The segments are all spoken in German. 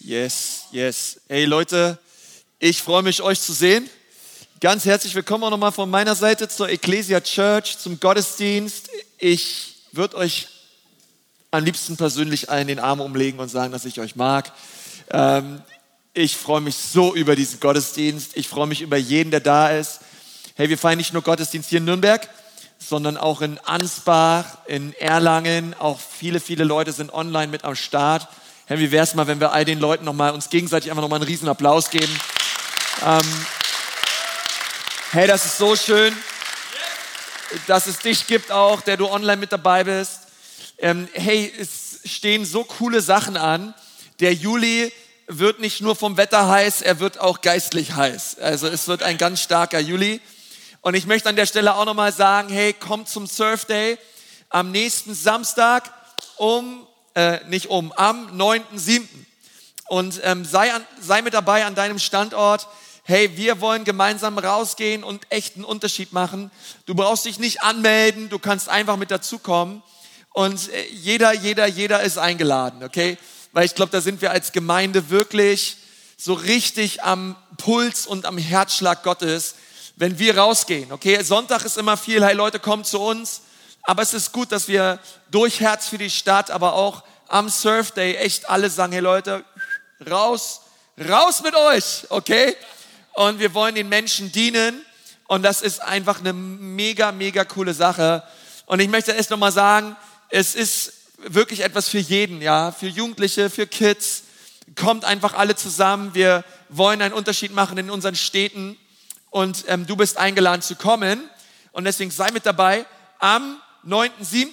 Yes, yes. Hey Leute, ich freue mich, euch zu sehen. Ganz herzlich willkommen auch nochmal von meiner Seite zur Ecclesia Church, zum Gottesdienst. Ich würde euch am liebsten persönlich allen den Arm umlegen und sagen, dass ich euch mag. Ähm, ich freue mich so über diesen Gottesdienst. Ich freue mich über jeden, der da ist. Hey, wir feiern nicht nur Gottesdienst hier in Nürnberg, sondern auch in Ansbach, in Erlangen. Auch viele, viele Leute sind online mit am Start. Hey, wie wäre es mal, wenn wir all den Leuten noch mal, uns gegenseitig einfach nochmal einen riesen Applaus geben? Ähm, hey, das ist so schön, dass es dich gibt auch, der du online mit dabei bist. Ähm, hey, es stehen so coole Sachen an. Der Juli wird nicht nur vom Wetter heiß, er wird auch geistlich heiß. Also es wird ein ganz starker Juli. Und ich möchte an der Stelle auch nochmal sagen, hey, kommt zum Surf Day am nächsten Samstag um, äh, nicht um, am 9.7. Und ähm, sei, an, sei mit dabei an deinem Standort. Hey, wir wollen gemeinsam rausgehen und echt einen Unterschied machen. Du brauchst dich nicht anmelden, du kannst einfach mit dazukommen. Und äh, jeder, jeder, jeder ist eingeladen, okay? Weil ich glaube, da sind wir als Gemeinde wirklich so richtig am Puls und am Herzschlag Gottes wenn wir rausgehen. Okay, Sonntag ist immer viel, hey Leute, kommt zu uns. Aber es ist gut, dass wir durch Herz für die Stadt, aber auch am Surf Day echt alle sagen, hey Leute, raus, raus mit euch, okay? Und wir wollen den Menschen dienen. Und das ist einfach eine mega, mega coole Sache. Und ich möchte erst nochmal sagen, es ist wirklich etwas für jeden, ja, für Jugendliche, für Kids. Kommt einfach alle zusammen. Wir wollen einen Unterschied machen in unseren Städten und ähm, du bist eingeladen zu kommen. Und deswegen sei mit dabei am 9.7.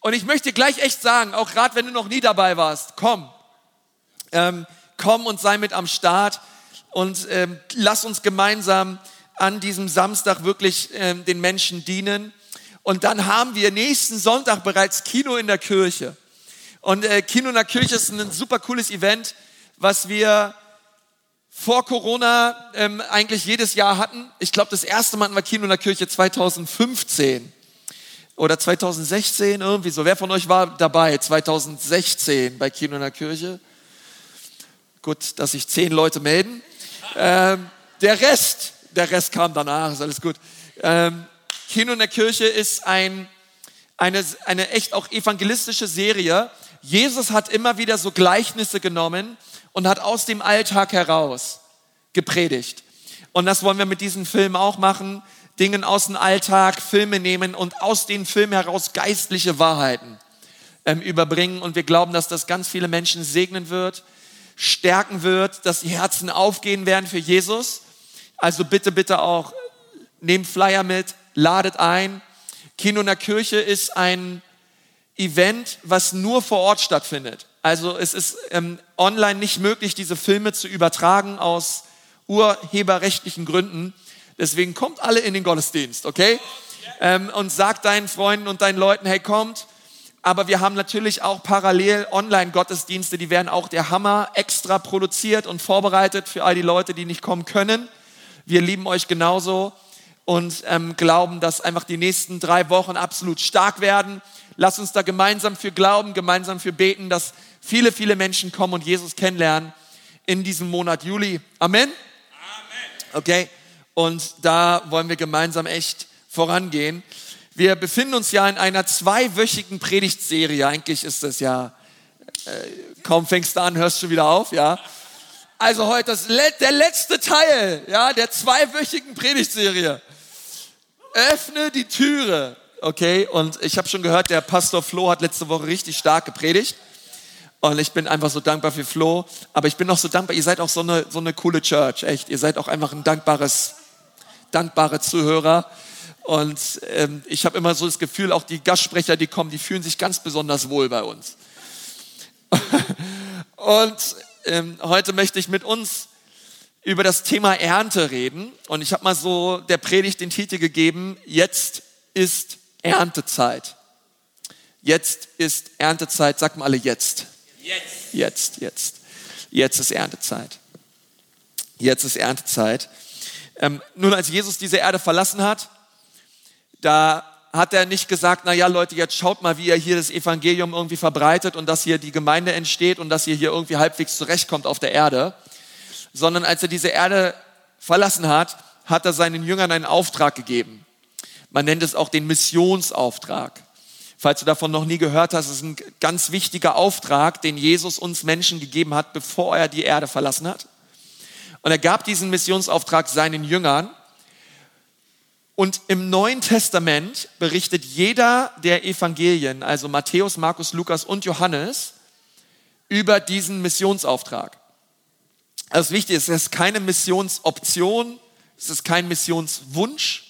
Und ich möchte gleich echt sagen, auch gerade wenn du noch nie dabei warst, komm. Ähm, komm und sei mit am Start und ähm, lass uns gemeinsam an diesem Samstag wirklich ähm, den Menschen dienen. Und dann haben wir nächsten Sonntag bereits Kino in der Kirche. Und äh, Kino in der Kirche ist ein super cooles Event, was wir vor Corona ähm, eigentlich jedes Jahr hatten. Ich glaube, das erste Mal hatten wir Kino in der Kirche 2015 oder 2016, irgendwie so. Wer von euch war dabei 2016 bei Kino in der Kirche? Gut, dass sich zehn Leute melden. Ähm, der Rest, der Rest kam danach, ist alles gut. Ähm, Kino in der Kirche ist ein, eine, eine echt auch evangelistische Serie. Jesus hat immer wieder so Gleichnisse genommen und hat aus dem Alltag heraus gepredigt. Und das wollen wir mit diesem Film auch machen. Dingen aus dem Alltag, Filme nehmen und aus den Filmen heraus geistliche Wahrheiten ähm, überbringen. Und wir glauben, dass das ganz viele Menschen segnen wird, stärken wird, dass die Herzen aufgehen werden für Jesus. Also bitte, bitte auch, nehmt Flyer mit, ladet ein. Kino in der Kirche ist ein Event, was nur vor Ort stattfindet. Also es ist ähm, online nicht möglich, diese Filme zu übertragen aus urheberrechtlichen Gründen. Deswegen kommt alle in den Gottesdienst, okay? Ähm, und sagt deinen Freunden und deinen Leuten, hey, kommt. Aber wir haben natürlich auch parallel Online-Gottesdienste, die werden auch der Hammer extra produziert und vorbereitet für all die Leute, die nicht kommen können. Wir lieben euch genauso und ähm, glauben, dass einfach die nächsten drei Wochen absolut stark werden. Lass uns da gemeinsam für glauben, gemeinsam für beten, dass viele, viele Menschen kommen und Jesus kennenlernen in diesem Monat Juli. Amen? Amen. Okay, und da wollen wir gemeinsam echt vorangehen. Wir befinden uns ja in einer zweiwöchigen Predigtserie. Eigentlich ist das ja, äh, kaum fängst du an, hörst du wieder auf, ja. Also heute das, der letzte Teil, ja, der zweiwöchigen Predigtserie. Öffne die Türe, okay? Und ich habe schon gehört, der Pastor Flo hat letzte Woche richtig stark gepredigt. Und ich bin einfach so dankbar für Flo. Aber ich bin auch so dankbar, ihr seid auch so eine, so eine coole Church, echt. Ihr seid auch einfach ein dankbares, dankbare Zuhörer. Und ähm, ich habe immer so das Gefühl, auch die Gastsprecher, die kommen, die fühlen sich ganz besonders wohl bei uns. Und ähm, heute möchte ich mit uns über das Thema Ernte reden. Und ich habe mal so der Predigt den Titel gegeben, jetzt ist Erntezeit. Jetzt ist Erntezeit, sag mal alle jetzt. Jetzt. Jetzt, jetzt. Jetzt ist Erntezeit. Jetzt ist Erntezeit. Ähm, nun, als Jesus diese Erde verlassen hat, da hat er nicht gesagt, na ja, Leute, jetzt schaut mal, wie ihr hier das Evangelium irgendwie verbreitet und dass hier die Gemeinde entsteht und dass ihr hier irgendwie halbwegs zurechtkommt auf der Erde, sondern als er diese Erde verlassen hat, hat er seinen Jüngern einen Auftrag gegeben. Man nennt es auch den Missionsauftrag. Falls du davon noch nie gehört hast, ist es ein ganz wichtiger Auftrag, den Jesus uns Menschen gegeben hat, bevor er die Erde verlassen hat. Und er gab diesen Missionsauftrag seinen Jüngern und im Neuen Testament berichtet jeder der Evangelien, also Matthäus, Markus, Lukas und Johannes, über diesen Missionsauftrag. Also wichtig ist, es ist keine Missionsoption, es ist kein Missionswunsch,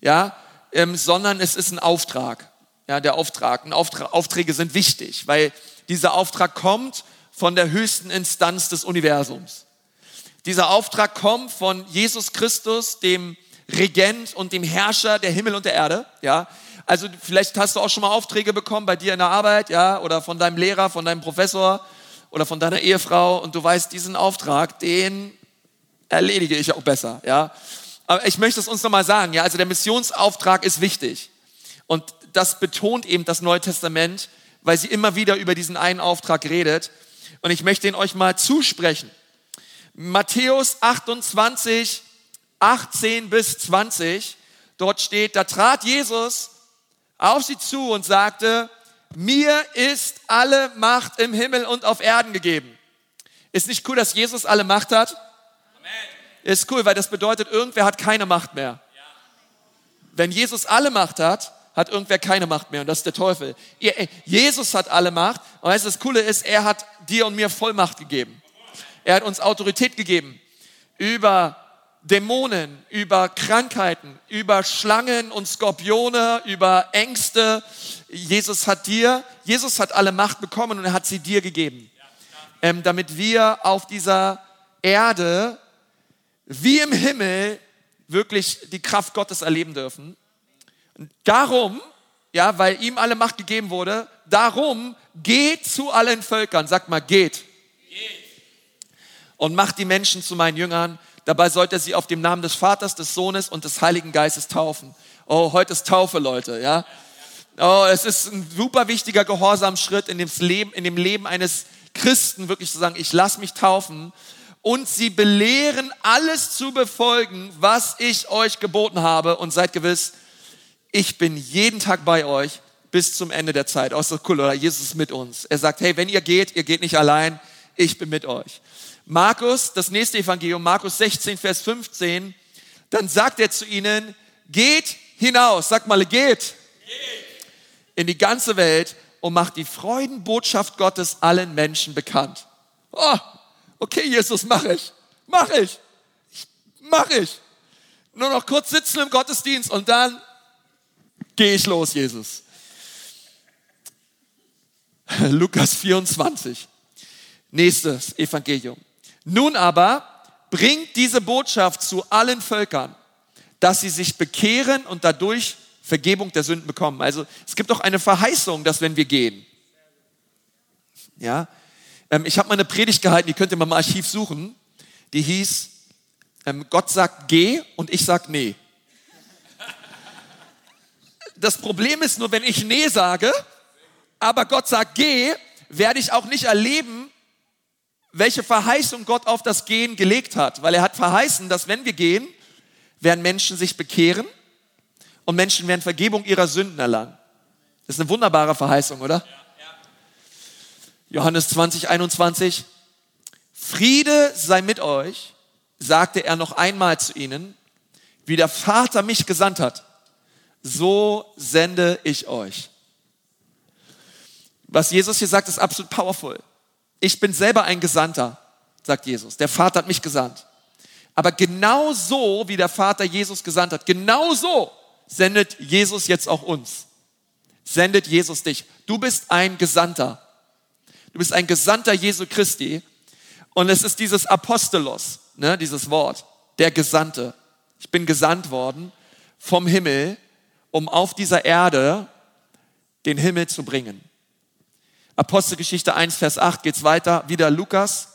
ja, ähm, sondern es ist ein Auftrag. Ja, der Auftrag. Auftrag. Aufträge sind wichtig, weil dieser Auftrag kommt von der höchsten Instanz des Universums. Dieser Auftrag kommt von Jesus Christus, dem Regent und dem Herrscher der Himmel und der Erde, ja. Also vielleicht hast du auch schon mal Aufträge bekommen bei dir in der Arbeit, ja, oder von deinem Lehrer, von deinem Professor oder von deiner Ehefrau und du weißt, diesen Auftrag, den erledige ich auch besser, ja. Aber ich möchte es uns nochmal sagen, ja, also der Missionsauftrag ist wichtig. Und das betont eben das Neue Testament, weil sie immer wieder über diesen einen Auftrag redet. Und ich möchte ihn euch mal zusprechen. Matthäus 28, 18 bis 20, dort steht, da trat Jesus auf sie zu und sagte, mir ist alle Macht im Himmel und auf Erden gegeben. Ist nicht cool, dass Jesus alle Macht hat? Amen. Ist cool, weil das bedeutet, irgendwer hat keine Macht mehr. Ja. Wenn Jesus alle Macht hat, hat irgendwer keine Macht mehr und das ist der Teufel. Jesus hat alle Macht und weißt das Coole ist, er hat dir und mir Vollmacht gegeben. Er hat uns Autorität gegeben über Dämonen, über Krankheiten, über Schlangen und Skorpione, über Ängste. Jesus hat dir, Jesus hat alle Macht bekommen und er hat sie dir gegeben, ähm, damit wir auf dieser Erde wie im Himmel wirklich die Kraft Gottes erleben dürfen. Und darum, ja, weil ihm alle Macht gegeben wurde, darum geht zu allen Völkern. Sag mal, geht. Und macht die Menschen zu meinen Jüngern Dabei sollt ihr sie auf dem Namen des Vaters, des Sohnes und des Heiligen Geistes taufen. Oh, heute ist Taufe, Leute, ja. Oh, es ist ein super wichtiger Gehorsamschritt in dem Leben, in dem Leben eines Christen, wirklich zu sagen, ich lass mich taufen und sie belehren, alles zu befolgen, was ich euch geboten habe und seid gewiss, ich bin jeden Tag bei euch bis zum Ende der Zeit. Oh, ist das cool, oder? Jesus ist mit uns. Er sagt, hey, wenn ihr geht, ihr geht nicht allein, ich bin mit euch. Markus, das nächste Evangelium, Markus 16, Vers 15, dann sagt er zu ihnen, geht hinaus, sag mal, geht, geht. in die ganze Welt und macht die Freudenbotschaft Gottes allen Menschen bekannt. Oh, okay, Jesus, mach ich, mach ich, mach ich. Nur noch kurz sitzen im Gottesdienst und dann gehe ich los, Jesus. Lukas 24, nächstes Evangelium. Nun aber bringt diese Botschaft zu allen Völkern, dass sie sich bekehren und dadurch Vergebung der Sünden bekommen. Also es gibt auch eine Verheißung, dass wenn wir gehen, ja, ähm, ich habe mal eine Predigt gehalten, die könnt ihr mal im Archiv suchen, die hieß, ähm, Gott sagt geh und ich sag nee. Das Problem ist nur, wenn ich nee sage, aber Gott sagt geh, werde ich auch nicht erleben, welche Verheißung Gott auf das Gehen gelegt hat, weil er hat verheißen, dass wenn wir gehen, werden Menschen sich bekehren und Menschen werden Vergebung ihrer Sünden erlangen. Das ist eine wunderbare Verheißung, oder? Johannes 20, 21. Friede sei mit euch, sagte er noch einmal zu ihnen, wie der Vater mich gesandt hat, so sende ich euch. Was Jesus hier sagt, ist absolut powerful. Ich bin selber ein Gesandter, sagt Jesus. Der Vater hat mich gesandt. Aber genau so, wie der Vater Jesus gesandt hat, genau so sendet Jesus jetzt auch uns. Sendet Jesus dich. Du bist ein Gesandter. Du bist ein Gesandter Jesu Christi. Und es ist dieses Apostolos, ne, dieses Wort, der Gesandte. Ich bin gesandt worden vom Himmel, um auf dieser Erde den Himmel zu bringen. Apostelgeschichte 1, Vers 8 geht's weiter. Wieder Lukas,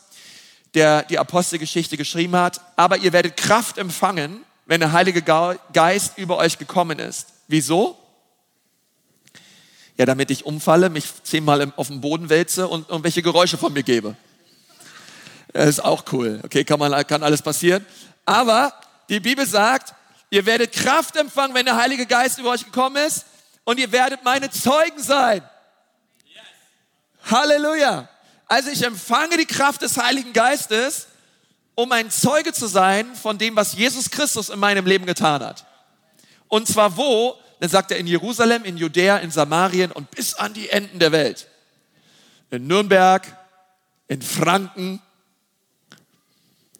der die Apostelgeschichte geschrieben hat. Aber ihr werdet Kraft empfangen, wenn der Heilige Geist über euch gekommen ist. Wieso? Ja, damit ich umfalle, mich zehnmal auf den Boden wälze und irgendwelche Geräusche von mir gebe. Das ist auch cool. Okay, kann, man, kann alles passieren. Aber die Bibel sagt, ihr werdet Kraft empfangen, wenn der Heilige Geist über euch gekommen ist und ihr werdet meine Zeugen sein. Halleluja. Also ich empfange die Kraft des Heiligen Geistes, um ein Zeuge zu sein von dem, was Jesus Christus in meinem Leben getan hat. Und zwar wo? Dann sagt er in Jerusalem, in Judäa, in Samarien und bis an die Enden der Welt. In Nürnberg, in Franken,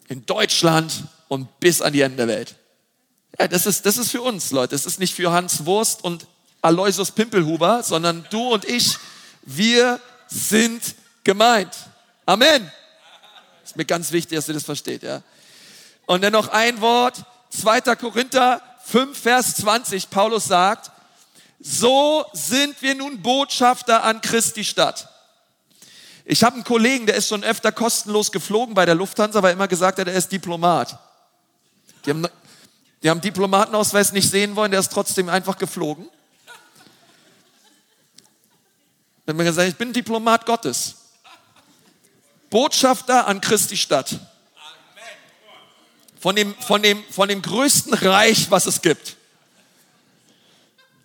in Deutschland und bis an die Enden der Welt. Ja, das ist, das ist für uns, Leute. Das ist nicht für Hans Wurst und Aloysius Pimpelhuber, sondern du und ich, wir sind gemeint. Amen. Ist mir ganz wichtig, dass ihr das versteht, ja. Und dann noch ein Wort, 2. Korinther 5, Vers 20. Paulus sagt, so sind wir nun Botschafter an Christi Stadt. Ich habe einen Kollegen, der ist schon öfter kostenlos geflogen bei der Lufthansa, weil er immer gesagt hat, er ist Diplomat. Die haben, die haben Diplomatenausweis nicht sehen wollen, der ist trotzdem einfach geflogen. Dann mir gesagt, ich bin Diplomat Gottes. Botschafter an Christi Stadt. Von dem, von dem, von dem größten Reich, was es gibt.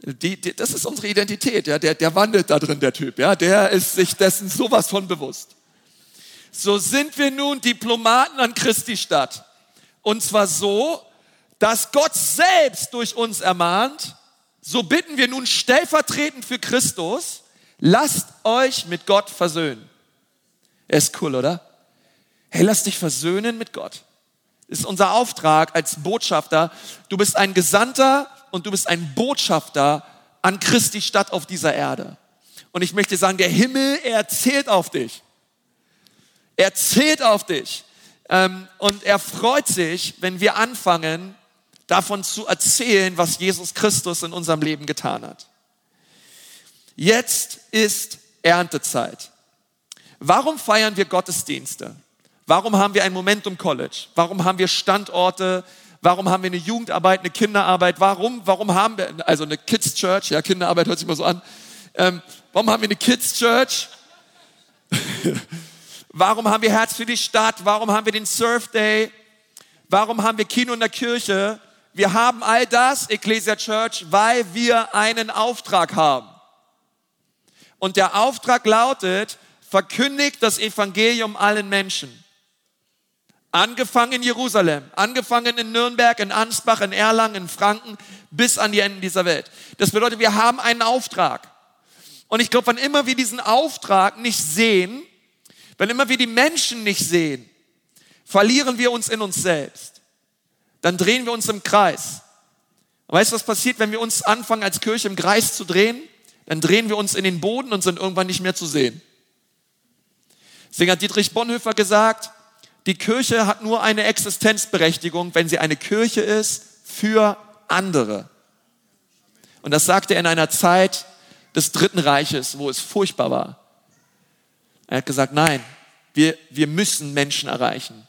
Die, die, das ist unsere Identität, ja. Der, der wandelt da drin, der Typ, ja. Der ist sich dessen sowas von bewusst. So sind wir nun Diplomaten an Christi Stadt. Und zwar so, dass Gott selbst durch uns ermahnt, so bitten wir nun stellvertretend für Christus, lasst euch mit Gott versöhnen. Er ist cool, oder? Hey, lass dich versöhnen mit Gott. Das ist unser Auftrag als Botschafter. Du bist ein Gesandter und du bist ein Botschafter an Christi Stadt auf dieser Erde. Und ich möchte sagen, der Himmel, er zählt auf dich. Er zählt auf dich. Ähm, und er freut sich, wenn wir anfangen, davon zu erzählen, was Jesus Christus in unserem Leben getan hat. Jetzt ist Erntezeit. Warum feiern wir Gottesdienste? Warum haben wir ein Momentum College? Warum haben wir Standorte? Warum haben wir eine Jugendarbeit, eine Kinderarbeit? Warum, warum haben wir, also eine Kids Church, ja, Kinderarbeit hört sich mal so an. Ähm, warum haben wir eine Kids Church? warum haben wir Herz für die Stadt? Warum haben wir den Surf Day? Warum haben wir Kino in der Kirche? Wir haben all das, Ecclesia Church, weil wir einen Auftrag haben. Und der Auftrag lautet, verkündigt das Evangelium allen Menschen. Angefangen in Jerusalem, angefangen in Nürnberg, in Ansbach, in Erlangen, in Franken, bis an die Enden dieser Welt. Das bedeutet, wir haben einen Auftrag. Und ich glaube, wann immer wir diesen Auftrag nicht sehen, wenn immer wir die Menschen nicht sehen, verlieren wir uns in uns selbst. Dann drehen wir uns im Kreis. Weißt du, was passiert, wenn wir uns anfangen, als Kirche im Kreis zu drehen? Dann drehen wir uns in den Boden und sind irgendwann nicht mehr zu sehen. Deswegen hat Dietrich Bonhoeffer gesagt, die Kirche hat nur eine Existenzberechtigung, wenn sie eine Kirche ist für andere. Und das sagte er in einer Zeit des Dritten Reiches, wo es furchtbar war. Er hat gesagt, nein, wir, wir müssen Menschen erreichen.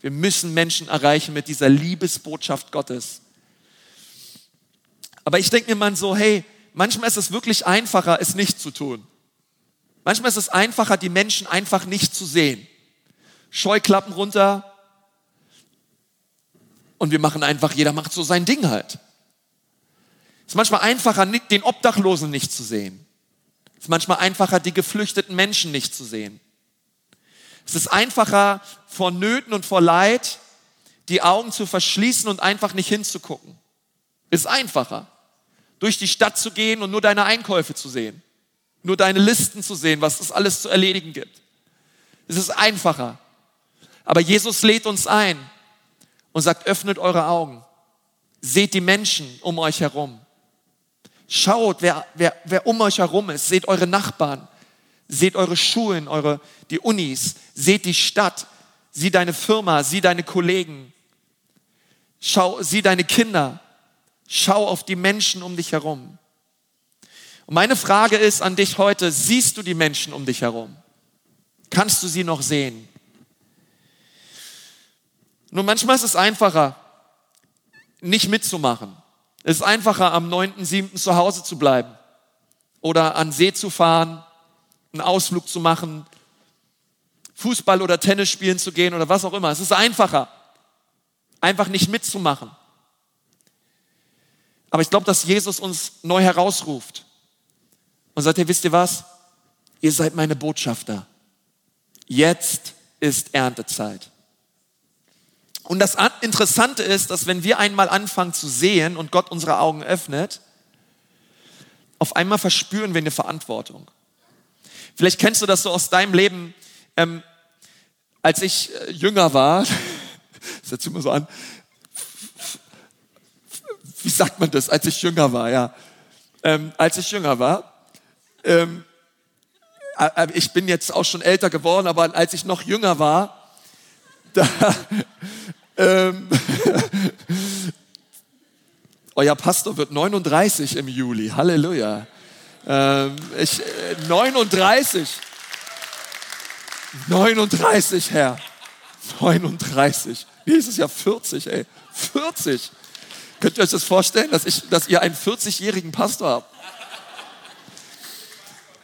Wir müssen Menschen erreichen mit dieser Liebesbotschaft Gottes. Aber ich denke mir mal so, hey, manchmal ist es wirklich einfacher, es nicht zu tun. Manchmal ist es einfacher, die Menschen einfach nicht zu sehen. Scheuklappen runter. Und wir machen einfach, jeder macht so sein Ding halt. Es ist manchmal einfacher, den Obdachlosen nicht zu sehen. Es ist manchmal einfacher, die geflüchteten Menschen nicht zu sehen. Es ist einfacher, vor Nöten und vor Leid die Augen zu verschließen und einfach nicht hinzugucken. Ist einfacher, durch die Stadt zu gehen und nur deine Einkäufe zu sehen. Nur deine Listen zu sehen, was es alles zu erledigen gibt. Es ist einfacher. Aber Jesus lädt uns ein und sagt, öffnet eure Augen. Seht die Menschen um euch herum. Schaut, wer, wer, wer um euch herum ist. Seht eure Nachbarn. Seht eure Schulen, eure, die Unis. Seht die Stadt. Sieh deine Firma. Sieh deine Kollegen. Schau, sieh deine Kinder. Schau auf die Menschen um dich herum. Und meine Frage ist an dich heute, siehst du die Menschen um dich herum? Kannst du sie noch sehen? Nur manchmal ist es einfacher, nicht mitzumachen. Es ist einfacher, am 9.7. zu Hause zu bleiben oder an See zu fahren, einen Ausflug zu machen, Fußball oder Tennis spielen zu gehen oder was auch immer. Es ist einfacher, einfach nicht mitzumachen. Aber ich glaube, dass Jesus uns neu herausruft und sagt, hey, wisst ihr was? Ihr seid meine Botschafter. Jetzt ist Erntezeit. Und das Interessante ist, dass wenn wir einmal anfangen zu sehen und Gott unsere Augen öffnet, auf einmal verspüren wir eine Verantwortung. Vielleicht kennst du das so aus deinem Leben. Ähm, als ich äh, jünger war, das hört sich immer so an, wie sagt man das, als ich jünger war, ja. Ähm, als ich jünger war, ähm, äh, äh, ich bin jetzt auch schon älter geworden, aber als ich noch jünger war, da, ähm, euer Pastor wird 39 im Juli, Halleluja. Ähm, ich, 39. Äh, 39, Herr. 39. Nächstes Jahr 40, ey. 40. Könnt ihr euch das vorstellen, dass, ich, dass ihr einen 40-jährigen Pastor habt?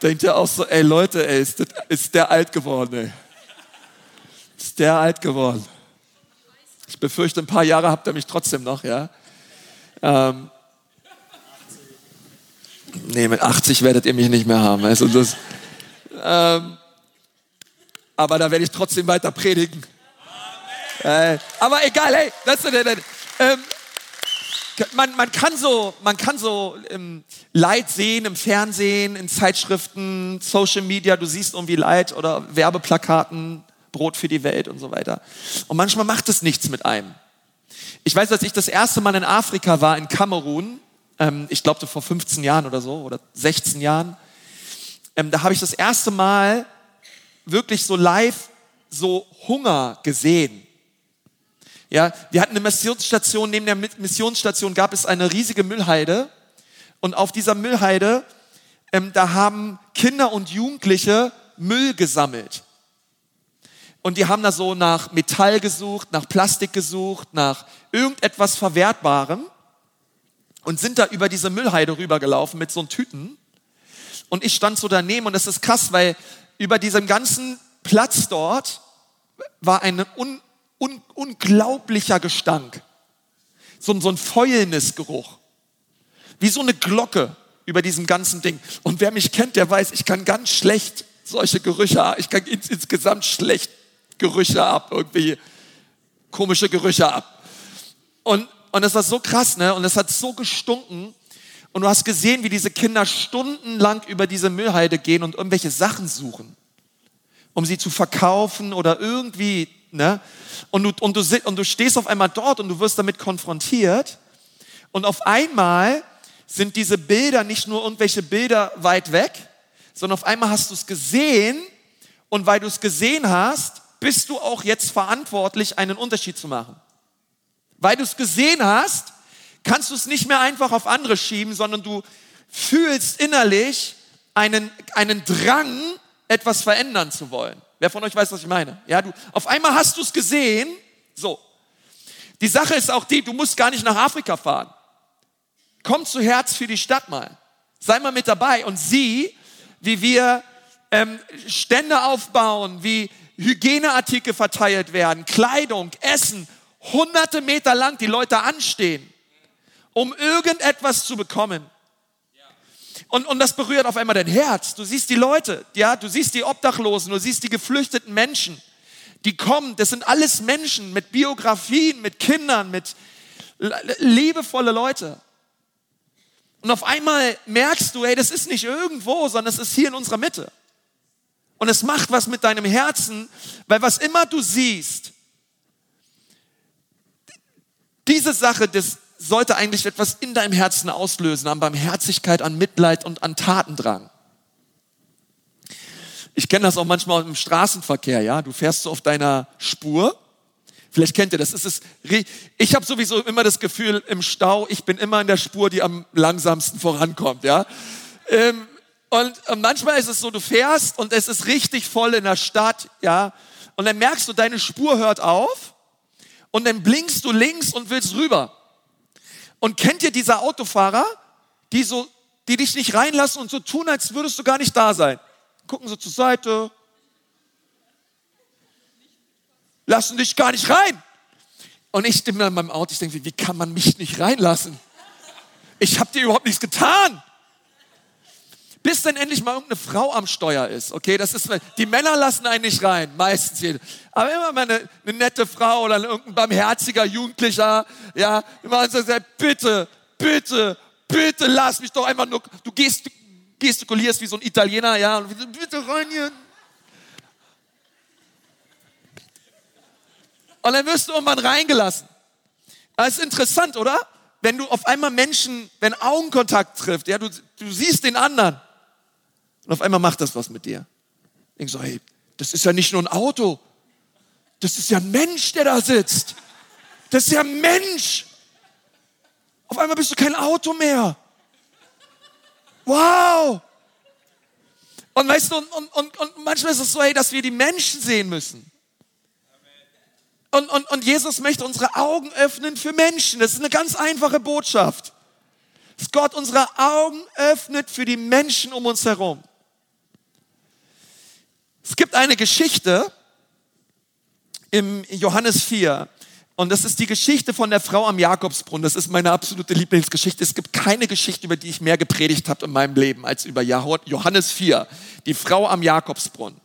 Denkt ihr auch so, ey Leute, ey, ist, ist der alt geworden, ey. Ist der alt geworden. Ich befürchte, ein paar Jahre habt ihr mich trotzdem noch, ja. Ähm, nee, mit 80 werdet ihr mich nicht mehr haben. Also das, ähm, aber da werde ich trotzdem weiter predigen. Äh, aber egal, hey, das, das, ähm, man, man kann so, man kann so ähm, Leid sehen im Fernsehen, in Zeitschriften, Social Media, du siehst irgendwie Leid oder Werbeplakaten, Brot für die Welt und so weiter. Und manchmal macht es nichts mit einem. Ich weiß, als ich das erste Mal in Afrika war, in Kamerun, ähm, ich glaube vor 15 Jahren oder so, oder 16 Jahren, ähm, da habe ich das erste Mal wirklich so live so Hunger gesehen. Ja, wir hatten eine Missionsstation, neben der Missionsstation gab es eine riesige Müllheide und auf dieser Müllheide, ähm, da haben Kinder und Jugendliche Müll gesammelt. Und die haben da so nach Metall gesucht, nach Plastik gesucht, nach irgendetwas Verwertbarem und sind da über diese Müllheide rübergelaufen mit so Tüten. Und ich stand so daneben und das ist krass, weil über diesem ganzen Platz dort war ein un un, unglaublicher Gestank. So, so ein Fäulnisgeruch. Wie so eine Glocke über diesem ganzen Ding. Und wer mich kennt, der weiß, ich kann ganz schlecht solche Gerüche, ich kann ins, insgesamt schlecht Gerüche ab, irgendwie komische Gerüche ab. Und, und es war so krass, ne? Und es hat so gestunken. Und du hast gesehen, wie diese Kinder stundenlang über diese Müllheide gehen und irgendwelche Sachen suchen, um sie zu verkaufen oder irgendwie Ne? Und, du, und, du, und du stehst auf einmal dort und du wirst damit konfrontiert. Und auf einmal sind diese Bilder nicht nur irgendwelche Bilder weit weg, sondern auf einmal hast du es gesehen. Und weil du es gesehen hast, bist du auch jetzt verantwortlich, einen Unterschied zu machen. Weil du es gesehen hast, kannst du es nicht mehr einfach auf andere schieben, sondern du fühlst innerlich einen, einen Drang, etwas verändern zu wollen. Wer von euch weiß, was ich meine? Ja, du, auf einmal hast du es gesehen. So. Die Sache ist auch die, du musst gar nicht nach Afrika fahren. Komm zu Herz für die Stadt mal. Sei mal mit dabei und sieh, wie wir ähm, Stände aufbauen, wie Hygieneartikel verteilt werden, Kleidung, Essen, hunderte Meter lang die Leute anstehen, um irgendetwas zu bekommen. Und, und das berührt auf einmal dein Herz. Du siehst die Leute, ja, du siehst die Obdachlosen, du siehst die geflüchteten Menschen, die kommen. Das sind alles Menschen mit Biografien, mit Kindern, mit liebevolle Leute. Und auf einmal merkst du, hey, das ist nicht irgendwo, sondern es ist hier in unserer Mitte. Und es macht was mit deinem Herzen, weil was immer du siehst, diese Sache des sollte eigentlich etwas in deinem Herzen auslösen, an Barmherzigkeit, an Mitleid und an Tatendrang. Ich kenne das auch manchmal im Straßenverkehr, ja. Du fährst so auf deiner Spur. Vielleicht kennt ihr das. Es ist, ich habe sowieso immer das Gefühl im Stau, ich bin immer in der Spur, die am langsamsten vorankommt, ja. Ähm, und manchmal ist es so, du fährst und es ist richtig voll in der Stadt, ja. Und dann merkst du, deine Spur hört auf und dann blinkst du links und willst rüber. Und kennt ihr diese Autofahrer, die so, die dich nicht reinlassen und so tun, als würdest du gar nicht da sein. Gucken so zur Seite, lassen dich gar nicht rein. Und ich stimme in meinem Auto, ich denke, wie kann man mich nicht reinlassen? Ich habe dir überhaupt nichts getan. Bis dann endlich mal irgendeine Frau am Steuer ist. Okay, das ist, die Männer lassen einen nicht rein, meistens. Aber immer mal eine, eine nette Frau oder irgendein barmherziger Jugendlicher, ja, immer so sagt, bitte, bitte, bitte lass mich doch einfach nur, du gest, gestikulierst wie so ein Italiener, ja, und bitte rein hier. Und dann wirst du irgendwann reingelassen. Das ist interessant, oder? Wenn du auf einmal Menschen, wenn Augenkontakt trifft, ja, du, du siehst den anderen. Und auf einmal macht das was mit dir. Ich so, hey, das ist ja nicht nur ein Auto. Das ist ja ein Mensch, der da sitzt. Das ist ja ein Mensch. Auf einmal bist du kein Auto mehr. Wow. Und weißt du, und, und, und manchmal ist es so, hey, dass wir die Menschen sehen müssen. Und, und, und Jesus möchte unsere Augen öffnen für Menschen. Das ist eine ganz einfache Botschaft. Dass Gott unsere Augen öffnet für die Menschen um uns herum. Es gibt eine Geschichte im Johannes 4. Und das ist die Geschichte von der Frau am Jakobsbrunnen. Das ist meine absolute Lieblingsgeschichte. Es gibt keine Geschichte, über die ich mehr gepredigt habe in meinem Leben als über Johannes 4, die Frau am Jakobsbrunnen.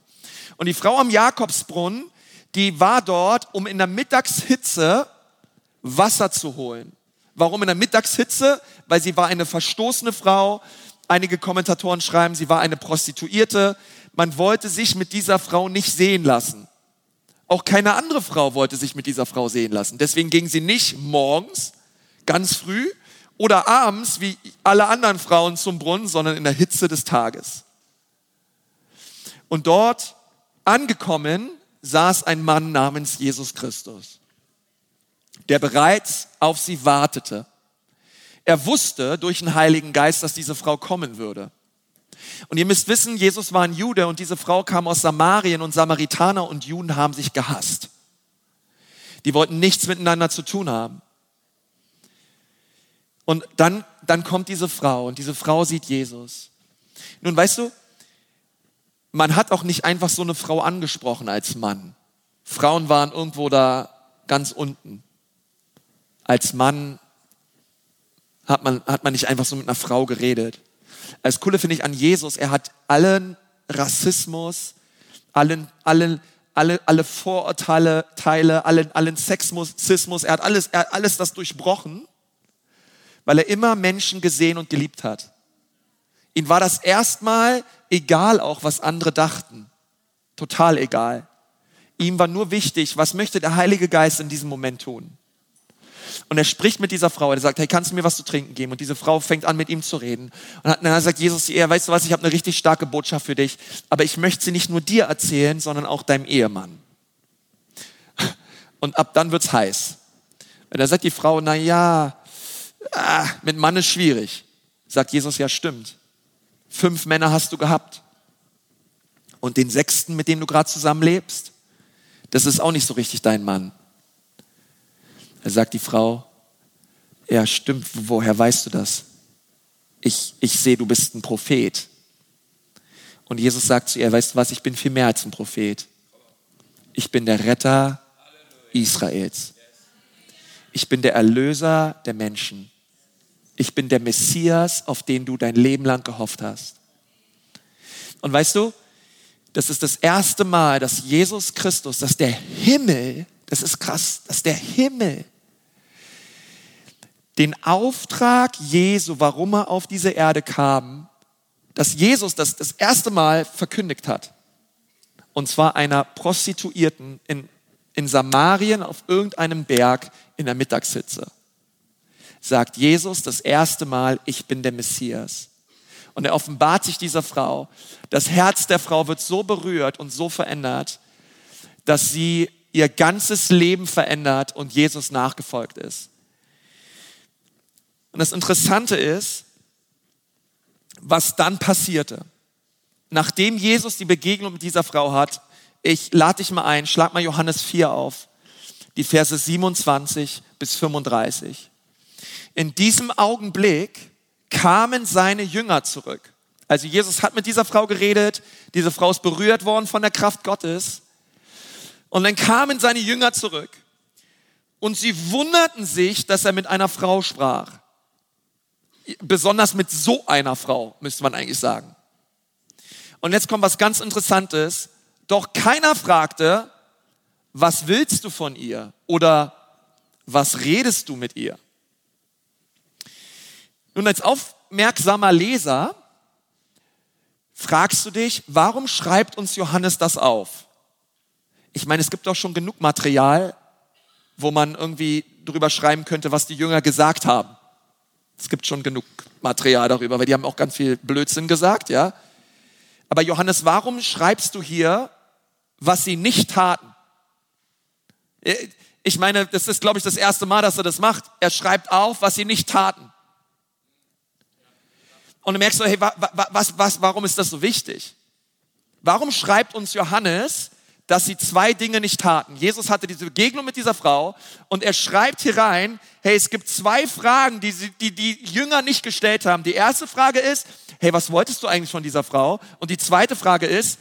Und die Frau am Jakobsbrunnen die war dort, um in der Mittagshitze Wasser zu holen. Warum in der Mittagshitze? Weil sie war eine verstoßene Frau. Einige Kommentatoren schreiben, sie war eine Prostituierte. Man wollte sich mit dieser Frau nicht sehen lassen. Auch keine andere Frau wollte sich mit dieser Frau sehen lassen. Deswegen ging sie nicht morgens, ganz früh oder abends wie alle anderen Frauen zum Brunnen, sondern in der Hitze des Tages. Und dort angekommen saß ein Mann namens Jesus Christus, der bereits auf sie wartete. Er wusste durch den Heiligen Geist, dass diese Frau kommen würde. Und ihr müsst wissen, Jesus war ein Jude und diese Frau kam aus Samarien und Samaritaner und Juden haben sich gehasst. Die wollten nichts miteinander zu tun haben. Und dann, dann kommt diese Frau und diese Frau sieht Jesus. Nun weißt du, man hat auch nicht einfach so eine Frau angesprochen als Mann. Frauen waren irgendwo da ganz unten. Als Mann hat man, hat man nicht einfach so mit einer Frau geredet. Als Coole finde ich an Jesus, er hat allen Rassismus, allen, allen, alle, alle Vorurteile, Teile, allen, allen Sexismus, er hat alles, er hat alles das durchbrochen, weil er immer Menschen gesehen und geliebt hat. Ihm war das erstmal egal auch, was andere dachten. Total egal. Ihm war nur wichtig, was möchte der Heilige Geist in diesem Moment tun. Und er spricht mit dieser Frau. Er sagt, hey, kannst du mir was zu trinken geben? Und diese Frau fängt an, mit ihm zu reden. Und dann sagt Jesus ihr, weißt du was, ich habe eine richtig starke Botschaft für dich. Aber ich möchte sie nicht nur dir erzählen, sondern auch deinem Ehemann. Und ab dann wird's heiß. Und da sagt die Frau, na ja, ah, mit Mann ist schwierig. Sagt Jesus, ja, stimmt. Fünf Männer hast du gehabt. Und den sechsten, mit dem du gerade zusammenlebst, das ist auch nicht so richtig dein Mann. Er sagt die Frau, ja stimmt, woher weißt du das? Ich, ich sehe, du bist ein Prophet. Und Jesus sagt zu ihr, weißt du was, ich bin viel mehr als ein Prophet. Ich bin der Retter Israels. Ich bin der Erlöser der Menschen ich bin der Messias, auf den du dein Leben lang gehofft hast. Und weißt du, das ist das erste Mal, dass Jesus Christus, dass der Himmel, das ist krass, dass der Himmel den Auftrag Jesu, warum er auf diese Erde kam, dass Jesus das das erste Mal verkündigt hat. Und zwar einer Prostituierten in, in Samarien auf irgendeinem Berg in der Mittagshitze sagt Jesus das erste Mal, ich bin der Messias. Und er offenbart sich dieser Frau. Das Herz der Frau wird so berührt und so verändert, dass sie ihr ganzes Leben verändert und Jesus nachgefolgt ist. Und das Interessante ist, was dann passierte. Nachdem Jesus die Begegnung mit dieser Frau hat, ich lade dich mal ein, schlag mal Johannes 4 auf, die Verse 27 bis 35. In diesem Augenblick kamen seine Jünger zurück. Also Jesus hat mit dieser Frau geredet, diese Frau ist berührt worden von der Kraft Gottes. Und dann kamen seine Jünger zurück und sie wunderten sich, dass er mit einer Frau sprach. Besonders mit so einer Frau, müsste man eigentlich sagen. Und jetzt kommt was ganz Interessantes. Doch keiner fragte, was willst du von ihr? Oder was redest du mit ihr? Nun, als aufmerksamer Leser fragst du dich, warum schreibt uns Johannes das auf? Ich meine, es gibt doch schon genug Material, wo man irgendwie drüber schreiben könnte, was die Jünger gesagt haben. Es gibt schon genug Material darüber, weil die haben auch ganz viel Blödsinn gesagt, ja. Aber Johannes, warum schreibst du hier, was sie nicht taten? Ich meine, das ist, glaube ich, das erste Mal, dass er das macht. Er schreibt auf, was sie nicht taten. Und du merkst so, hey, was, was, warum ist das so wichtig? Warum schreibt uns Johannes, dass sie zwei Dinge nicht taten? Jesus hatte diese Begegnung mit dieser Frau und er schreibt hier rein, hey, es gibt zwei Fragen, die, sie, die die Jünger nicht gestellt haben. Die erste Frage ist, hey, was wolltest du eigentlich von dieser Frau? Und die zweite Frage ist,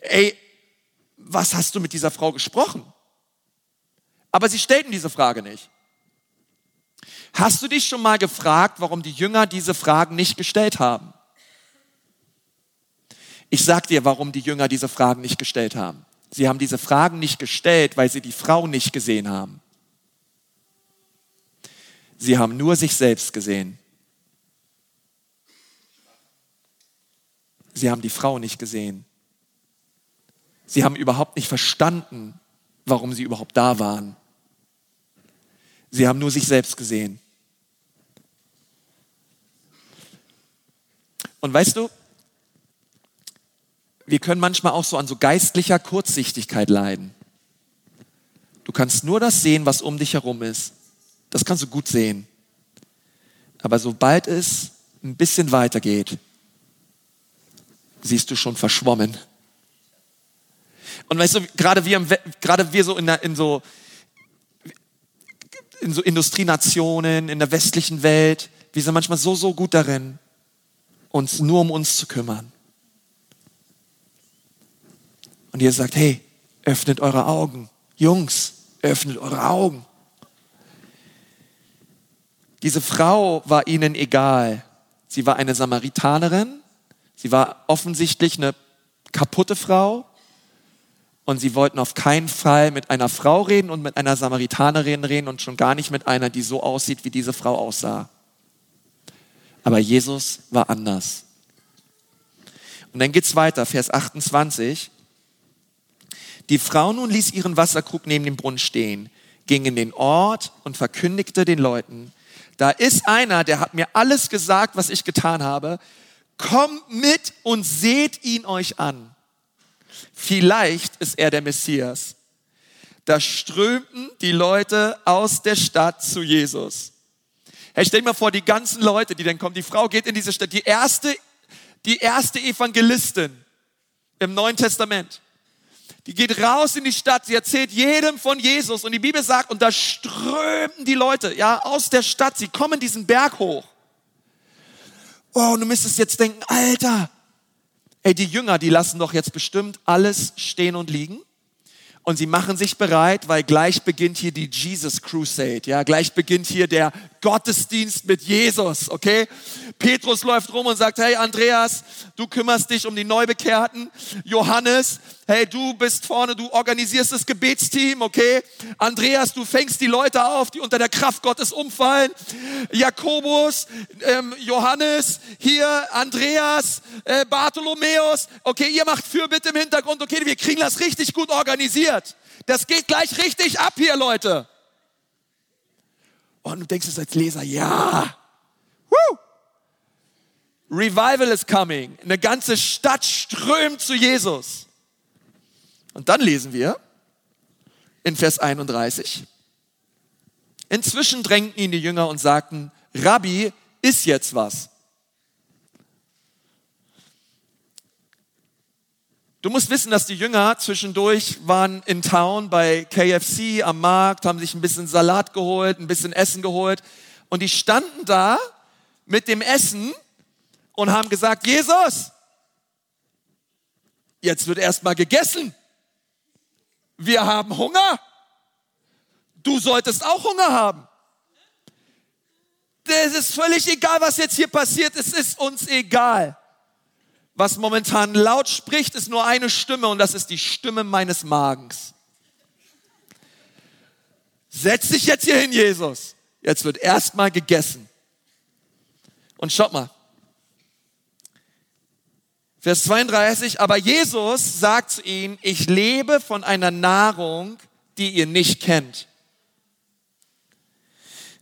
ey, was hast du mit dieser Frau gesprochen? Aber sie stellten diese Frage nicht. Hast du dich schon mal gefragt, warum die Jünger diese Fragen nicht gestellt haben? Ich sag dir, warum die Jünger diese Fragen nicht gestellt haben. Sie haben diese Fragen nicht gestellt, weil sie die Frau nicht gesehen haben. Sie haben nur sich selbst gesehen. Sie haben die Frau nicht gesehen. Sie haben überhaupt nicht verstanden, warum sie überhaupt da waren. Sie haben nur sich selbst gesehen. Und weißt du, wir können manchmal auch so an so geistlicher Kurzsichtigkeit leiden. Du kannst nur das sehen, was um dich herum ist. Das kannst du gut sehen. Aber sobald es ein bisschen weitergeht, siehst du schon verschwommen. Und weißt du, gerade wir, gerade wir so in, der, in so in so Industrienationen, in der westlichen Welt, wir sind manchmal so, so gut darin, uns nur um uns zu kümmern. Und ihr sagt, hey, öffnet eure Augen. Jungs, öffnet eure Augen. Diese Frau war ihnen egal. Sie war eine Samaritanerin. Sie war offensichtlich eine kaputte Frau. Und sie wollten auf keinen Fall mit einer Frau reden und mit einer Samaritanerin reden und schon gar nicht mit einer, die so aussieht, wie diese Frau aussah. Aber Jesus war anders. Und dann geht's weiter, Vers 28. Die Frau nun ließ ihren Wasserkrug neben dem Brunnen stehen, ging in den Ort und verkündigte den Leuten, da ist einer, der hat mir alles gesagt, was ich getan habe. Kommt mit und seht ihn euch an. Vielleicht ist er der Messias. Da strömten die Leute aus der Stadt zu Jesus. Hey, stell dir mal vor, die ganzen Leute, die dann kommen, die Frau geht in diese Stadt, die erste, die erste Evangelistin im Neuen Testament. Die geht raus in die Stadt, sie erzählt jedem von Jesus und die Bibel sagt, und da strömen die Leute, ja, aus der Stadt, sie kommen diesen Berg hoch. Oh, und du müsstest jetzt denken, Alter, ey, die Jünger, die lassen doch jetzt bestimmt alles stehen und liegen und sie machen sich bereit, weil gleich beginnt hier die Jesus Crusade, ja, gleich beginnt hier der Gottesdienst mit Jesus, okay? Petrus läuft rum und sagt, hey Andreas, du kümmerst dich um die Neubekehrten. Johannes, hey, du bist vorne, du organisierst das Gebetsteam, okay? Andreas, du fängst die Leute auf, die unter der Kraft Gottes umfallen. Jakobus, ähm, Johannes, hier Andreas, äh, Bartholomäus, okay, ihr macht Fürbitte im Hintergrund, okay, wir kriegen das richtig gut organisiert. Das geht gleich richtig ab hier, Leute. Und du denkst es als Leser, ja. Woo! Revival is coming. Eine ganze Stadt strömt zu Jesus. Und dann lesen wir in Vers 31. Inzwischen drängten ihn die Jünger und sagten, Rabbi, ist jetzt was? Du musst wissen, dass die Jünger zwischendurch waren in Town bei KFC am Markt, haben sich ein bisschen Salat geholt, ein bisschen Essen geholt und die standen da mit dem Essen und haben gesagt, Jesus, jetzt wird erstmal gegessen. Wir haben Hunger. Du solltest auch Hunger haben. Es ist völlig egal, was jetzt hier passiert. Es ist uns egal. Was momentan laut spricht, ist nur eine Stimme und das ist die Stimme meines Magens. Setz dich jetzt hier hin, Jesus. Jetzt wird erstmal gegessen. Und schaut mal. Vers 32, aber Jesus sagt zu ihnen, ich lebe von einer Nahrung, die ihr nicht kennt.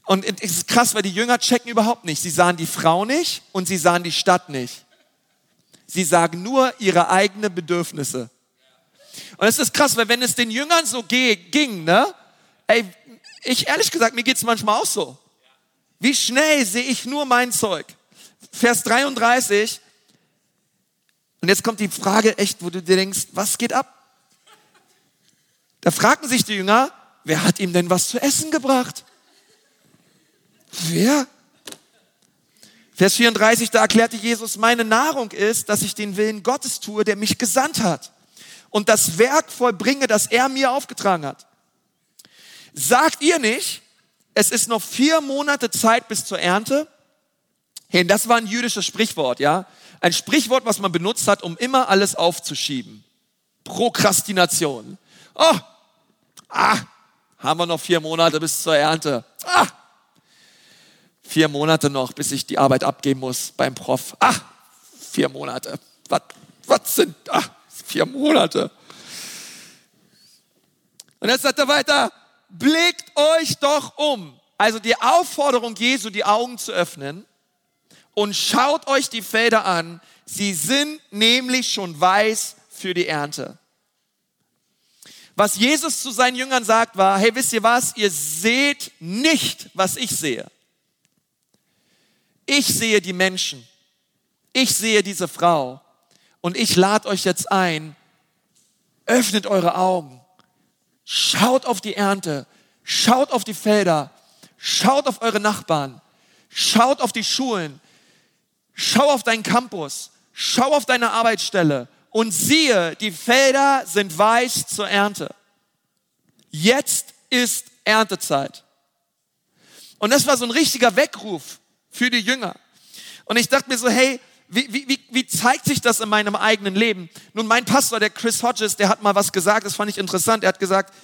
Und es ist krass, weil die Jünger checken überhaupt nicht. Sie sahen die Frau nicht und sie sahen die Stadt nicht. Sie sagen nur ihre eigenen Bedürfnisse. Und es ist krass, weil wenn es den Jüngern so ging, ne, ey, ich ehrlich gesagt, mir geht's manchmal auch so. Wie schnell sehe ich nur mein Zeug? Vers 33. Und jetzt kommt die Frage echt, wo du dir denkst, was geht ab? Da fragten sich die Jünger, wer hat ihm denn was zu essen gebracht? Wer? Vers 34, da erklärte Jesus, meine Nahrung ist, dass ich den Willen Gottes tue, der mich gesandt hat und das Werk vollbringe, das er mir aufgetragen hat. Sagt ihr nicht, es ist noch vier Monate Zeit bis zur Ernte? Hey, das war ein jüdisches Sprichwort, ja? Ein Sprichwort, was man benutzt hat, um immer alles aufzuschieben. Prokrastination. Oh, ah, haben wir noch vier Monate bis zur Ernte. Ah, Vier Monate noch, bis ich die Arbeit abgeben muss beim Prof. Ah, vier Monate. Was, was sind, ah, vier Monate. Und jetzt sagt er weiter, blickt euch doch um. Also die Aufforderung Jesu, die Augen zu öffnen und schaut euch die Felder an. Sie sind nämlich schon weiß für die Ernte. Was Jesus zu seinen Jüngern sagt war, hey, wisst ihr was? Ihr seht nicht, was ich sehe. Ich sehe die Menschen. Ich sehe diese Frau. Und ich lade euch jetzt ein, öffnet eure Augen. Schaut auf die Ernte. Schaut auf die Felder. Schaut auf eure Nachbarn. Schaut auf die Schulen. Schau auf deinen Campus. Schau auf deine Arbeitsstelle. Und siehe, die Felder sind weiß zur Ernte. Jetzt ist Erntezeit. Und das war so ein richtiger Weckruf für die Jünger. Und ich dachte mir so, hey, wie, wie, wie zeigt sich das in meinem eigenen Leben? Nun, mein Pastor, der Chris Hodges, der hat mal was gesagt, das fand ich interessant. Er hat gesagt,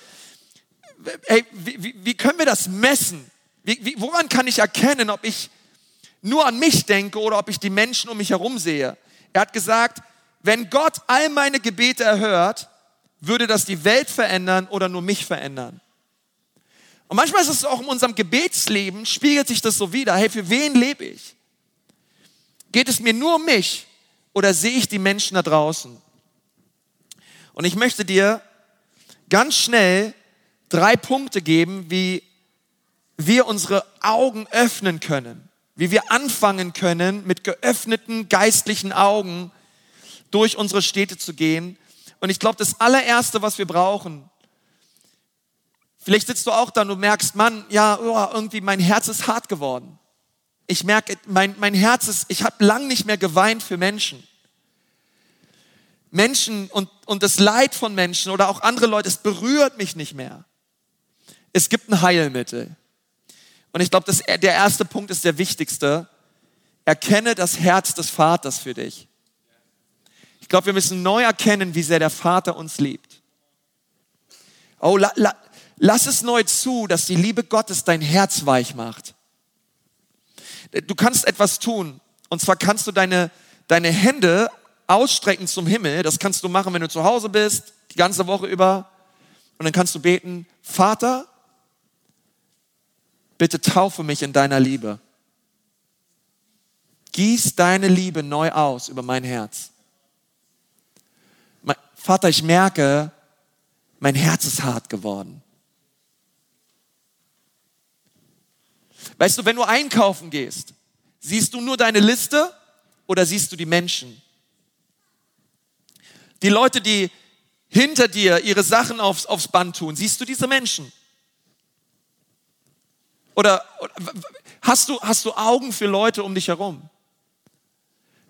hey, wie, wie können wir das messen? Wie, woran kann ich erkennen, ob ich nur an mich denke oder ob ich die Menschen um mich herum sehe? Er hat gesagt, wenn Gott all meine Gebete erhört, würde das die Welt verändern oder nur mich verändern. Und manchmal ist es auch in unserem Gebetsleben, spiegelt sich das so wieder. Hey, für wen lebe ich? Geht es mir nur um mich oder sehe ich die Menschen da draußen? Und ich möchte dir ganz schnell drei Punkte geben, wie wir unsere Augen öffnen können, wie wir anfangen können, mit geöffneten geistlichen Augen durch unsere Städte zu gehen. Und ich glaube, das allererste, was wir brauchen, Vielleicht sitzt du auch da und du merkst, Mann, ja, oh, irgendwie mein Herz ist hart geworden. Ich merke, mein, mein Herz ist, ich habe lang nicht mehr geweint für Menschen. Menschen und, und das Leid von Menschen oder auch andere Leute, es berührt mich nicht mehr. Es gibt ein Heilmittel. Und ich glaube, der erste Punkt ist der wichtigste. Erkenne das Herz des Vaters für dich. Ich glaube, wir müssen neu erkennen, wie sehr der Vater uns liebt. Oh, la, la, Lass es neu zu, dass die Liebe Gottes dein Herz weich macht. Du kannst etwas tun. Und zwar kannst du deine, deine Hände ausstrecken zum Himmel. Das kannst du machen, wenn du zu Hause bist, die ganze Woche über. Und dann kannst du beten, Vater, bitte taufe mich in deiner Liebe. Gieß deine Liebe neu aus über mein Herz. Vater, ich merke, mein Herz ist hart geworden. Weißt du, wenn du einkaufen gehst, siehst du nur deine Liste oder siehst du die Menschen? Die Leute, die hinter dir ihre Sachen aufs, aufs Band tun, siehst du diese Menschen? Oder, oder Hast du, hast du Augen für Leute um dich herum?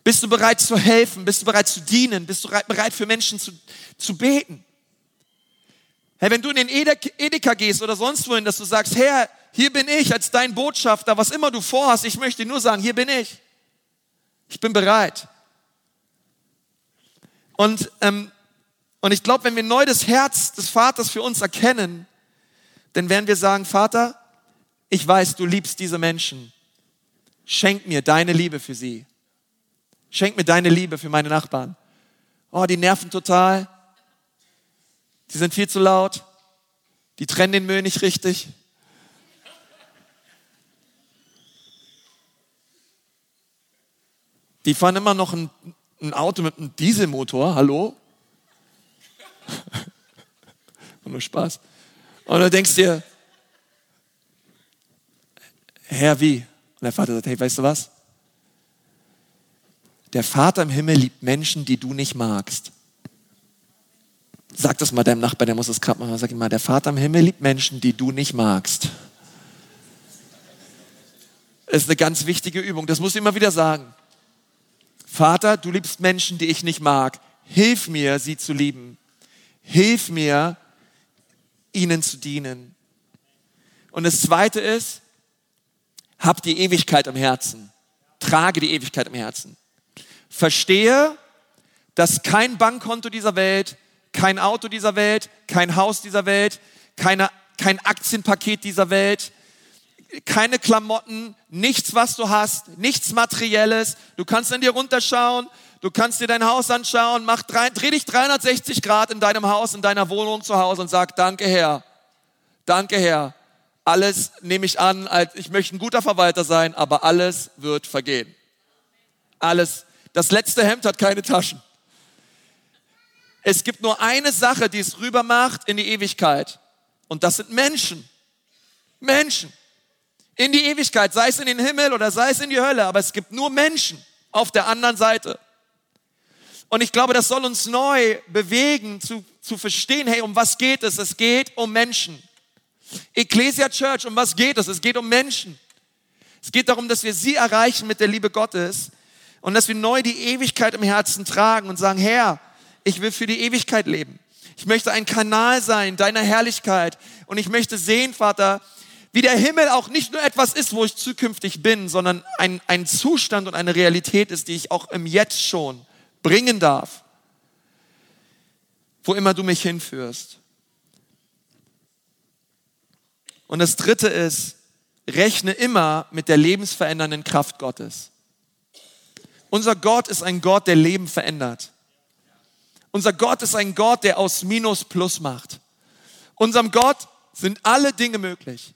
Bist du bereit zu helfen? Bist du bereit zu dienen? Bist du bereit für Menschen zu, zu beten? Hey, wenn du in den Edeka gehst oder sonst wohin, dass du sagst, Herr, hier bin ich als dein Botschafter, was immer du vorhast, ich möchte nur sagen, hier bin ich. Ich bin bereit. Und, ähm, und ich glaube, wenn wir neu das Herz des Vaters für uns erkennen, dann werden wir sagen, Vater, ich weiß, du liebst diese Menschen. Schenk mir deine Liebe für sie. Schenk mir deine Liebe für meine Nachbarn. Oh, die nerven total. Die sind viel zu laut. Die trennen den Müll nicht richtig. Die fahren immer noch ein, ein Auto mit einem Dieselmotor. Hallo? Nur Spaß. Und du denkst dir, Herr, wie? Und der Vater sagt, hey, weißt du was? Der Vater im Himmel liebt Menschen, die du nicht magst. Sag das mal deinem Nachbar, der muss das gerade machen. Sag ihm mal, der Vater im Himmel liebt Menschen, die du nicht magst. Das ist eine ganz wichtige Übung. Das musst du immer wieder sagen. Vater, du liebst Menschen, die ich nicht mag. Hilf mir, sie zu lieben. Hilf mir, ihnen zu dienen. Und das Zweite ist, hab die Ewigkeit im Herzen. Trage die Ewigkeit im Herzen. Verstehe, dass kein Bankkonto dieser Welt, kein Auto dieser Welt, kein Haus dieser Welt, keine, kein Aktienpaket dieser Welt, keine Klamotten, nichts, was du hast, nichts Materielles. Du kannst an dir runterschauen, du kannst dir dein Haus anschauen, mach, dreh, dreh dich 360 Grad in deinem Haus, in deiner Wohnung zu Hause und sag, danke Herr, danke Herr. Alles nehme ich an, als ich möchte ein guter Verwalter sein, aber alles wird vergehen. Alles. Das letzte Hemd hat keine Taschen. Es gibt nur eine Sache, die es rüber macht in die Ewigkeit. Und das sind Menschen. Menschen in die Ewigkeit, sei es in den Himmel oder sei es in die Hölle, aber es gibt nur Menschen auf der anderen Seite. Und ich glaube, das soll uns neu bewegen, zu, zu verstehen, hey, um was geht es? Es geht um Menschen. Ecclesia Church, um was geht es? Es geht um Menschen. Es geht darum, dass wir sie erreichen mit der Liebe Gottes und dass wir neu die Ewigkeit im Herzen tragen und sagen, Herr, ich will für die Ewigkeit leben. Ich möchte ein Kanal sein deiner Herrlichkeit und ich möchte sehen, Vater, wie der Himmel auch nicht nur etwas ist, wo ich zukünftig bin, sondern ein, ein Zustand und eine Realität ist, die ich auch im Jetzt schon bringen darf, wo immer du mich hinführst. Und das Dritte ist, rechne immer mit der lebensverändernden Kraft Gottes. Unser Gott ist ein Gott, der Leben verändert. Unser Gott ist ein Gott, der aus Minus Plus macht. Unserem Gott sind alle Dinge möglich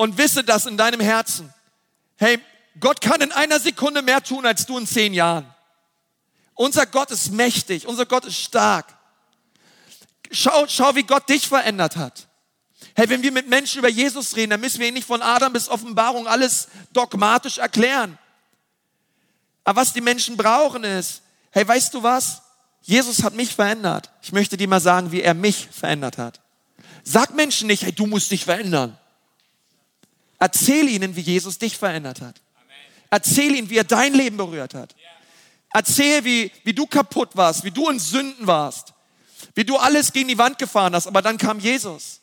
und wisse das in deinem Herzen. Hey, Gott kann in einer Sekunde mehr tun als du in zehn Jahren. Unser Gott ist mächtig, unser Gott ist stark. Schau, schau, wie Gott dich verändert hat. Hey, wenn wir mit Menschen über Jesus reden, dann müssen wir ihn nicht von Adam bis Offenbarung alles dogmatisch erklären. Aber was die Menschen brauchen ist, hey, weißt du was? Jesus hat mich verändert. Ich möchte dir mal sagen, wie er mich verändert hat. Sag Menschen nicht, hey, du musst dich verändern. Erzähl ihnen, wie Jesus dich verändert hat. Erzähl ihnen, wie er dein Leben berührt hat. Erzähl, wie, wie du kaputt warst, wie du in Sünden warst, wie du alles gegen die Wand gefahren hast, aber dann kam Jesus.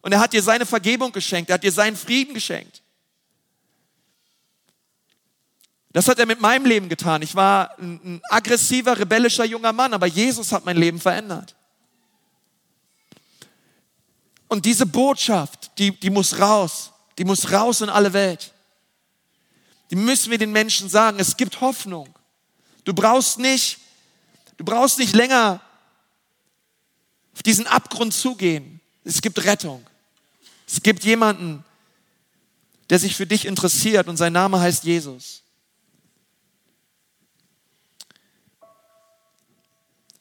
Und er hat dir seine Vergebung geschenkt, er hat dir seinen Frieden geschenkt. Das hat er mit meinem Leben getan. Ich war ein, ein aggressiver, rebellischer junger Mann, aber Jesus hat mein Leben verändert. Und diese Botschaft, die, die muss raus. Die muss raus in alle Welt. Die müssen wir den Menschen sagen. Es gibt Hoffnung. Du brauchst nicht, du brauchst nicht länger auf diesen Abgrund zugehen. Es gibt Rettung. Es gibt jemanden, der sich für dich interessiert und sein Name heißt Jesus.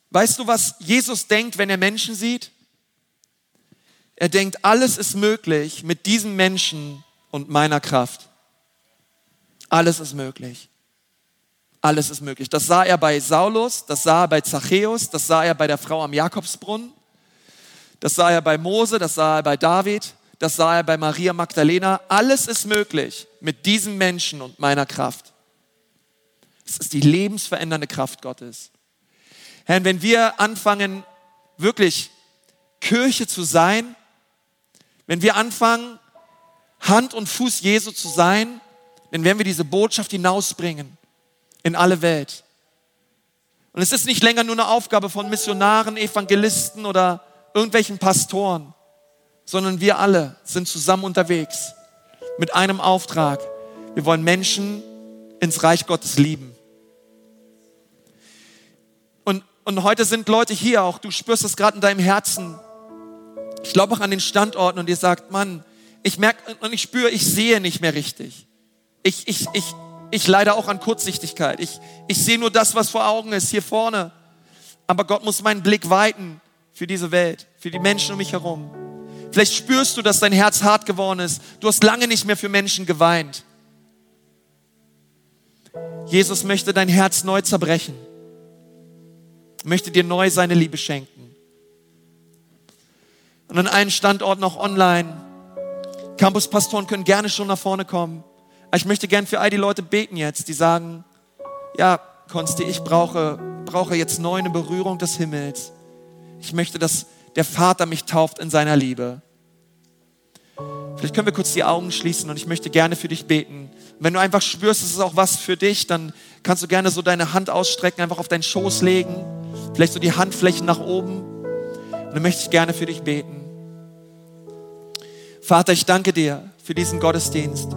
Weißt du, was Jesus denkt, wenn er Menschen sieht? Er denkt, alles ist möglich mit diesem Menschen und meiner Kraft. Alles ist möglich. Alles ist möglich. Das sah er bei Saulus, das sah er bei Zachäus, das sah er bei der Frau am Jakobsbrunnen, das sah er bei Mose, das sah er bei David, das sah er bei Maria Magdalena. Alles ist möglich mit diesem Menschen und meiner Kraft. Es ist die lebensverändernde Kraft Gottes. Herr, wenn wir anfangen, wirklich Kirche zu sein, wenn wir anfangen, Hand und Fuß Jesu zu sein, dann werden wir diese Botschaft hinausbringen in alle Welt. Und es ist nicht länger nur eine Aufgabe von Missionaren, Evangelisten oder irgendwelchen Pastoren, sondern wir alle sind zusammen unterwegs mit einem Auftrag. Wir wollen Menschen ins Reich Gottes lieben. Und, und heute sind Leute hier auch, du spürst es gerade in deinem Herzen. Ich glaube auch an den Standorten und ihr sagt, Mann, ich merke und ich spüre, ich sehe nicht mehr richtig. Ich, ich, ich, ich leide auch an Kurzsichtigkeit. Ich, ich sehe nur das, was vor Augen ist, hier vorne. Aber Gott muss meinen Blick weiten für diese Welt, für die Menschen um mich herum. Vielleicht spürst du, dass dein Herz hart geworden ist. Du hast lange nicht mehr für Menschen geweint. Jesus möchte dein Herz neu zerbrechen, möchte dir neu seine Liebe schenken. Und an allen Standorten auch online. Campuspastoren können gerne schon nach vorne kommen. Ich möchte gern für all die Leute beten jetzt, die sagen, ja, Konsti, ich brauche, brauche jetzt neu eine Berührung des Himmels. Ich möchte, dass der Vater mich tauft in seiner Liebe. Vielleicht können wir kurz die Augen schließen und ich möchte gerne für dich beten. Und wenn du einfach spürst, es ist auch was für dich, dann kannst du gerne so deine Hand ausstrecken, einfach auf deinen Schoß legen, vielleicht so die Handflächen nach oben. Und dann möchte ich gerne für dich beten. Vater, ich danke dir für diesen Gottesdienst.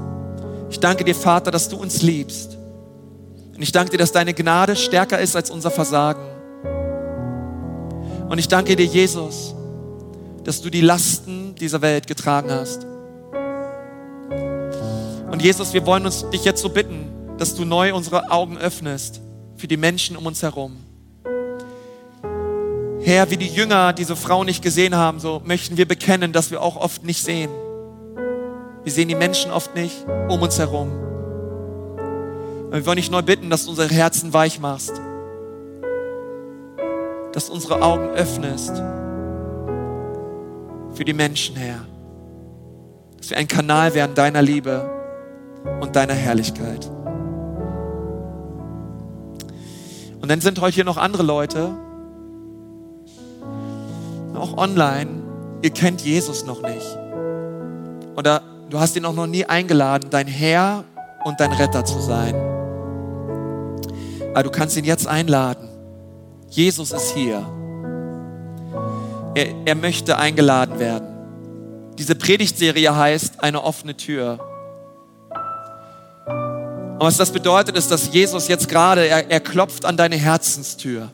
Ich danke dir, Vater, dass du uns liebst. Und ich danke dir, dass deine Gnade stärker ist als unser Versagen. Und ich danke dir, Jesus, dass du die Lasten dieser Welt getragen hast. Und Jesus, wir wollen uns dich jetzt so bitten, dass du neu unsere Augen öffnest für die Menschen um uns herum. Herr, wie die Jünger diese Frau nicht gesehen haben, so möchten wir bekennen, dass wir auch oft nicht sehen. Wir sehen die Menschen oft nicht um uns herum. Und wir wollen dich neu bitten, dass du unsere Herzen weich machst. Dass du unsere Augen öffnest für die Menschen, Herr. Dass wir ein Kanal werden deiner Liebe und deiner Herrlichkeit. Und dann sind heute hier noch andere Leute, auch online, ihr kennt Jesus noch nicht. Oder du hast ihn auch noch nie eingeladen, dein Herr und dein Retter zu sein. Aber du kannst ihn jetzt einladen. Jesus ist hier. Er, er möchte eingeladen werden. Diese Predigtserie heißt eine offene Tür. Und was das bedeutet, ist, dass Jesus jetzt gerade, er, er klopft an deine Herzenstür.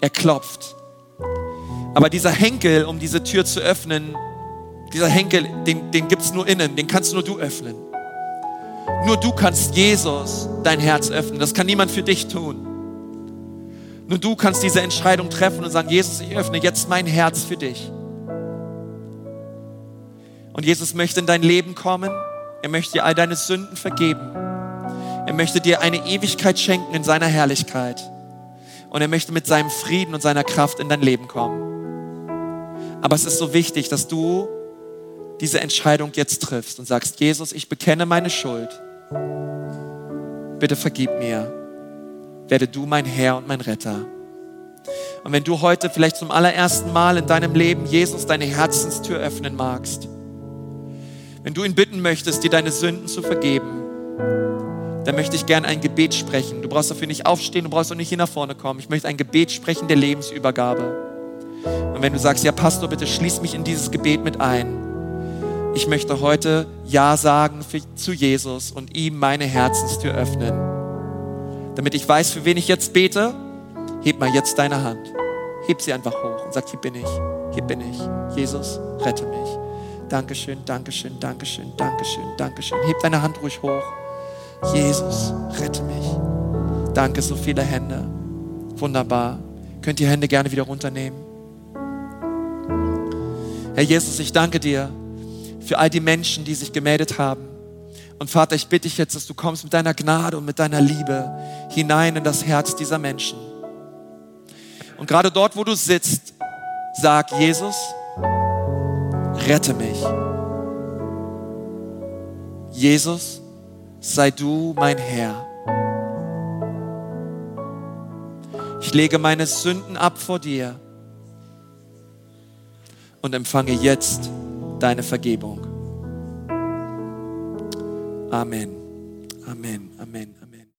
Er klopft. Aber dieser Henkel, um diese Tür zu öffnen, dieser Henkel, den, den gibt es nur innen, den kannst nur du öffnen. Nur du kannst Jesus dein Herz öffnen. Das kann niemand für dich tun. Nur du kannst diese Entscheidung treffen und sagen, Jesus, ich öffne jetzt mein Herz für dich. Und Jesus möchte in dein Leben kommen. Er möchte dir all deine Sünden vergeben. Er möchte dir eine Ewigkeit schenken in seiner Herrlichkeit. Und er möchte mit seinem Frieden und seiner Kraft in dein Leben kommen. Aber es ist so wichtig, dass du diese Entscheidung jetzt triffst und sagst, Jesus, ich bekenne meine Schuld. Bitte vergib mir. Werde du mein Herr und mein Retter. Und wenn du heute vielleicht zum allerersten Mal in deinem Leben Jesus deine Herzenstür öffnen magst, wenn du ihn bitten möchtest, dir deine Sünden zu vergeben, dann möchte ich gern ein Gebet sprechen. Du brauchst dafür nicht aufstehen, du brauchst auch nicht hier nach vorne kommen. Ich möchte ein Gebet sprechen der Lebensübergabe. Und wenn du sagst, ja Pastor, bitte schließ mich in dieses Gebet mit ein, ich möchte heute Ja sagen für, zu Jesus und ihm meine Herzenstür öffnen. Damit ich weiß, für wen ich jetzt bete, heb mal jetzt deine Hand. Heb sie einfach hoch und sag, hier bin ich, hier bin ich. Jesus, rette mich. Dankeschön, Dankeschön, Dankeschön, Dankeschön, Dankeschön. Heb deine Hand ruhig hoch. Jesus, rette mich. Danke, so viele Hände. Wunderbar. Könnt ihr Hände gerne wieder runternehmen. Herr Jesus, ich danke dir für all die Menschen, die sich gemeldet haben. Und Vater, ich bitte dich jetzt, dass du kommst mit deiner Gnade und mit deiner Liebe hinein in das Herz dieser Menschen. Und gerade dort, wo du sitzt, sag Jesus, Rette mich. Jesus, sei du mein Herr. Ich lege meine Sünden ab vor dir und empfange jetzt deine Vergebung. Amen.